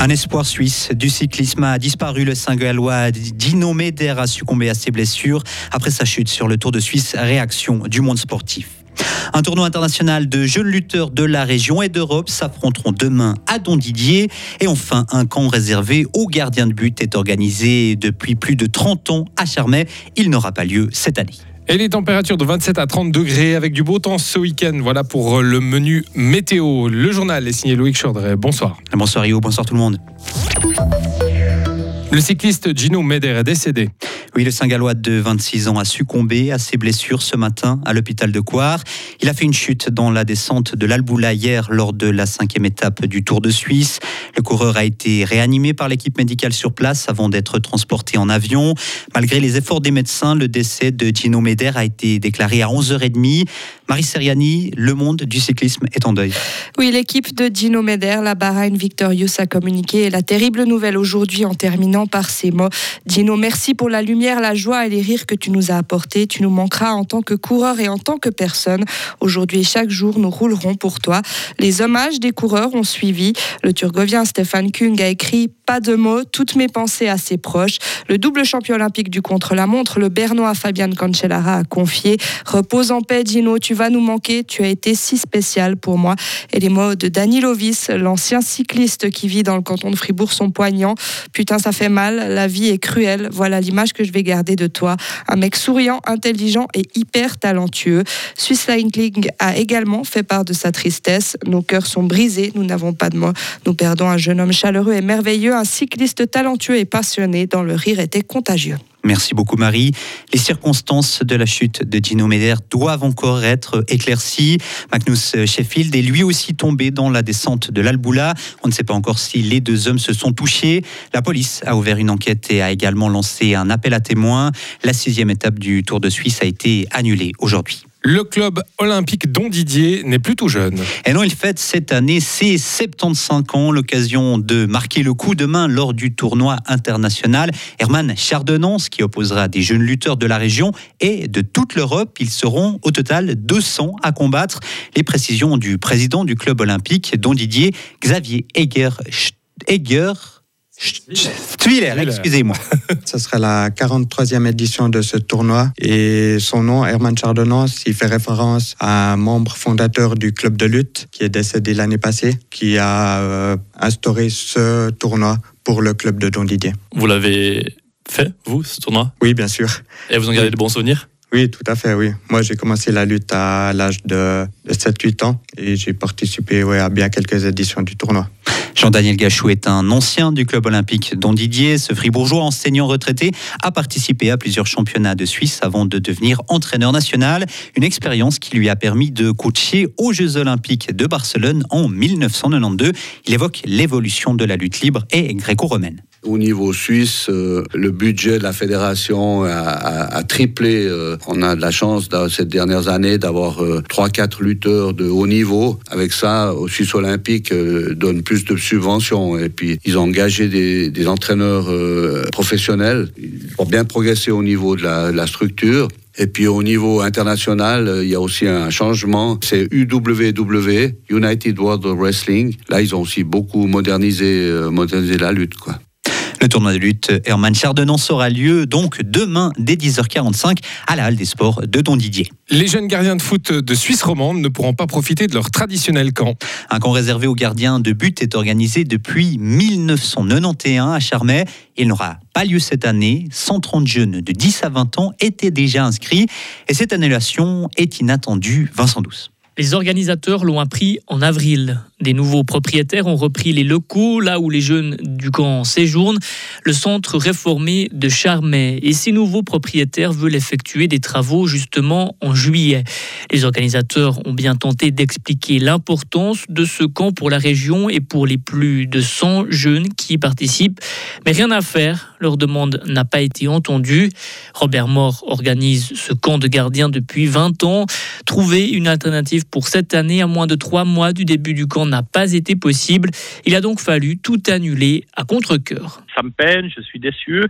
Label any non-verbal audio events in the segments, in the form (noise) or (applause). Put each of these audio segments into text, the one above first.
Un espoir suisse du cyclisme a disparu. Le Saint-Gallois Dino Meder a succombé à ses blessures après sa chute sur le Tour de Suisse. Réaction du monde sportif. Un tournoi international de jeunes lutteurs de la région et d'Europe s'affronteront demain à Don Didier. Et enfin, un camp réservé aux gardiens de but est organisé depuis plus de 30 ans à Charmey. Il n'aura pas lieu cette année. Et les températures de 27 à 30 degrés avec du beau temps ce week-end. Voilà pour le menu météo. Le journal est signé Loïc Chaudray. Bonsoir. Bonsoir Rio, bonsoir tout le monde. Le cycliste Gino Meder est décédé. Oui, le Saint-Gallois de 26 ans a succombé à ses blessures ce matin à l'hôpital de Coire. Il a fait une chute dans la descente de l'Alboula hier lors de la cinquième étape du Tour de Suisse. Le coureur a été réanimé par l'équipe médicale sur place avant d'être transporté en avion. Malgré les efforts des médecins, le décès de Gino Meder a été déclaré à 11h30. Marie Seriani, le monde du cyclisme est en deuil. Oui, l'équipe de Gino Meder, la Bahrain Victorious, a communiqué la terrible nouvelle aujourd'hui en terminant par ces mots. Gino, merci pour la lumière la joie et les rires que tu nous as apportés. Tu nous manqueras en tant que coureur et en tant que personne. Aujourd'hui, chaque jour, nous roulerons pour toi. Les hommages des coureurs ont suivi. Le Turgovien Stéphane Kung a écrit Pas de mots, toutes mes pensées à ses proches. Le double champion olympique du contre-la-montre, le Bernois Fabian Cancellara, a confié Repose en paix, Gino, tu vas nous manquer. Tu as été si spécial pour moi. Et les mots de Dani Lovis, l'ancien cycliste qui vit dans le canton de Fribourg, sont poignants. Putain, ça fait mal. La vie est cruelle. Voilà l'image que je vais garder de toi. Un mec souriant, intelligent et hyper talentueux. Swiss League a également fait part de sa tristesse. Nos cœurs sont brisés, nous n'avons pas de mots. Nous perdons un jeune homme chaleureux et merveilleux, un cycliste talentueux et passionné dont le rire était contagieux. Merci beaucoup Marie. Les circonstances de la chute de Gino Meder doivent encore être éclaircies. Magnus Sheffield est lui aussi tombé dans la descente de l'Alboula. On ne sait pas encore si les deux hommes se sont touchés. La police a ouvert une enquête et a également lancé un appel à témoins. La sixième étape du Tour de Suisse a été annulée aujourd'hui. Le club olympique Don Didier n'est plus tout jeune. Et non, il fête cette année ses 75 ans, l'occasion de marquer le coup de main lors du tournoi international. Herman Chardonnance, qui opposera des jeunes lutteurs de la région et de toute l'Europe. Ils seront au total 200 à combattre. Les précisions du président du club olympique Don Didier, Xavier Egger. Egger Twiller, excusez-moi. (laughs) Ce sera la 43e édition de ce tournoi et son nom, Herman Chardonnance, il fait référence à un membre fondateur du club de lutte qui est décédé l'année passée, qui a euh, instauré ce tournoi pour le club de Don Didier. Vous l'avez fait, vous, ce tournoi? Oui, bien sûr. Et vous en gardez de bons souvenirs? Oui, tout à fait, oui. Moi, j'ai commencé la lutte à l'âge de, 7-8 ans et j'ai participé à bien quelques éditions du tournoi. Jean-Daniel Gachou est un ancien du club olympique dont Didier, ce fribourgeois enseignant retraité, a participé à plusieurs championnats de Suisse avant de devenir entraîneur national. Une expérience qui lui a permis de coacher aux Jeux olympiques de Barcelone en 1992. Il évoque l'évolution de la lutte libre et gréco-romaine. Au niveau suisse, euh, le budget de la fédération a, triplé. Euh, on a de la chance dans ces dernières années d'avoir euh, trois, 4 lutteurs de haut niveau. Avec ça, au Suisse olympique donne plus de subventions. Et puis, ils ont engagé des, entraîneurs professionnels pour bien progresser au niveau de la, de la structure. Et puis au niveau international, il y a aussi un changement. C'est UWW, United World Wrestling. Là, ils ont aussi beaucoup modernisé, modernisé la lutte. Quoi. Le tournoi de lutte Herman Chardonnance aura lieu donc demain dès 10h45 à la Halle des Sports de Don Didier. Les jeunes gardiens de foot de Suisse romande ne pourront pas profiter de leur traditionnel camp. Un camp réservé aux gardiens de but est organisé depuis 1991 à Charmey. Il n'aura pas lieu cette année. 130 jeunes de 10 à 20 ans étaient déjà inscrits et cette annulation est inattendue. Vincent Douce. Les organisateurs l'ont appris en avril. Des nouveaux propriétaires ont repris les locaux là où les jeunes du camp séjournent, le centre réformé de Charmey. Et ces nouveaux propriétaires veulent effectuer des travaux justement en juillet. Les organisateurs ont bien tenté d'expliquer l'importance de ce camp pour la région et pour les plus de 100 jeunes qui y participent. Mais rien à faire, leur demande n'a pas été entendue. Robert Moore organise ce camp de gardiens depuis 20 ans. Trouver une alternative pour cette année à moins de trois mois du début du camp n'a pas été possible. Il a donc fallu tout annuler à contre-coeur. Ça me peine, je suis déçu.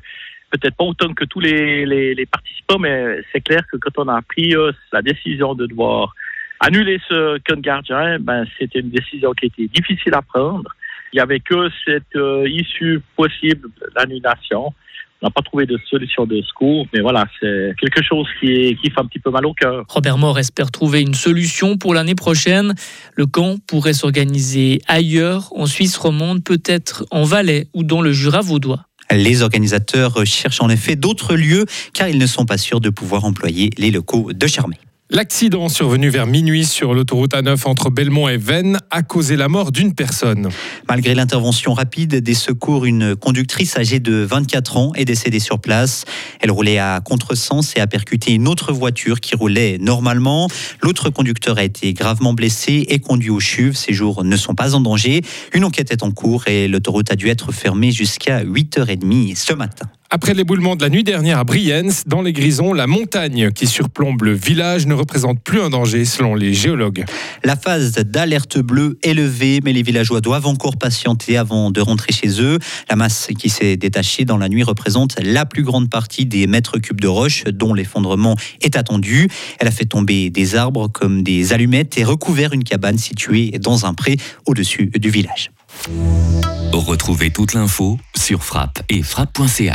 peut-être pas autant que tous les, participants, mais c'est clair que quand on a pris euh, la décision de devoir annuler ce camp gardien, ben, c'était une décision qui était difficile à prendre. Il n'y avait que cette euh, issue possible, l'annulation. On n'a pas trouvé de solution de secours, mais voilà, c'est quelque chose qui, est, qui fait un petit peu mal au cœur. Robert Moore espère trouver une solution pour l'année prochaine. Le camp pourrait s'organiser ailleurs, en Suisse romande, peut-être en Valais ou dans le Jura vaudois. Les organisateurs cherchent en effet d'autres lieux car ils ne sont pas sûrs de pouvoir employer les locaux de Charmey. L'accident survenu vers minuit sur l'autoroute A9 entre Belmont et Vennes a causé la mort d'une personne. Malgré l'intervention rapide des secours, une conductrice âgée de 24 ans est décédée sur place. Elle roulait à contresens et a percuté une autre voiture qui roulait normalement. L'autre conducteur a été gravement blessé et conduit au CHUV. Ses jours ne sont pas en danger. Une enquête est en cours et l'autoroute a dû être fermée jusqu'à 8h30 ce matin. Après l'éboulement de la nuit dernière à Brienz, dans les Grisons, la montagne qui surplombe le village ne représente plus un danger selon les géologues. La phase d'alerte bleue est levée, mais les villageois doivent encore patienter avant de rentrer chez eux. La masse qui s'est détachée dans la nuit représente la plus grande partie des mètres cubes de roche dont l'effondrement est attendu. Elle a fait tomber des arbres comme des allumettes et recouvert une cabane située dans un pré au-dessus du village. Retrouvez toute l'info sur frappe et frappe.ch.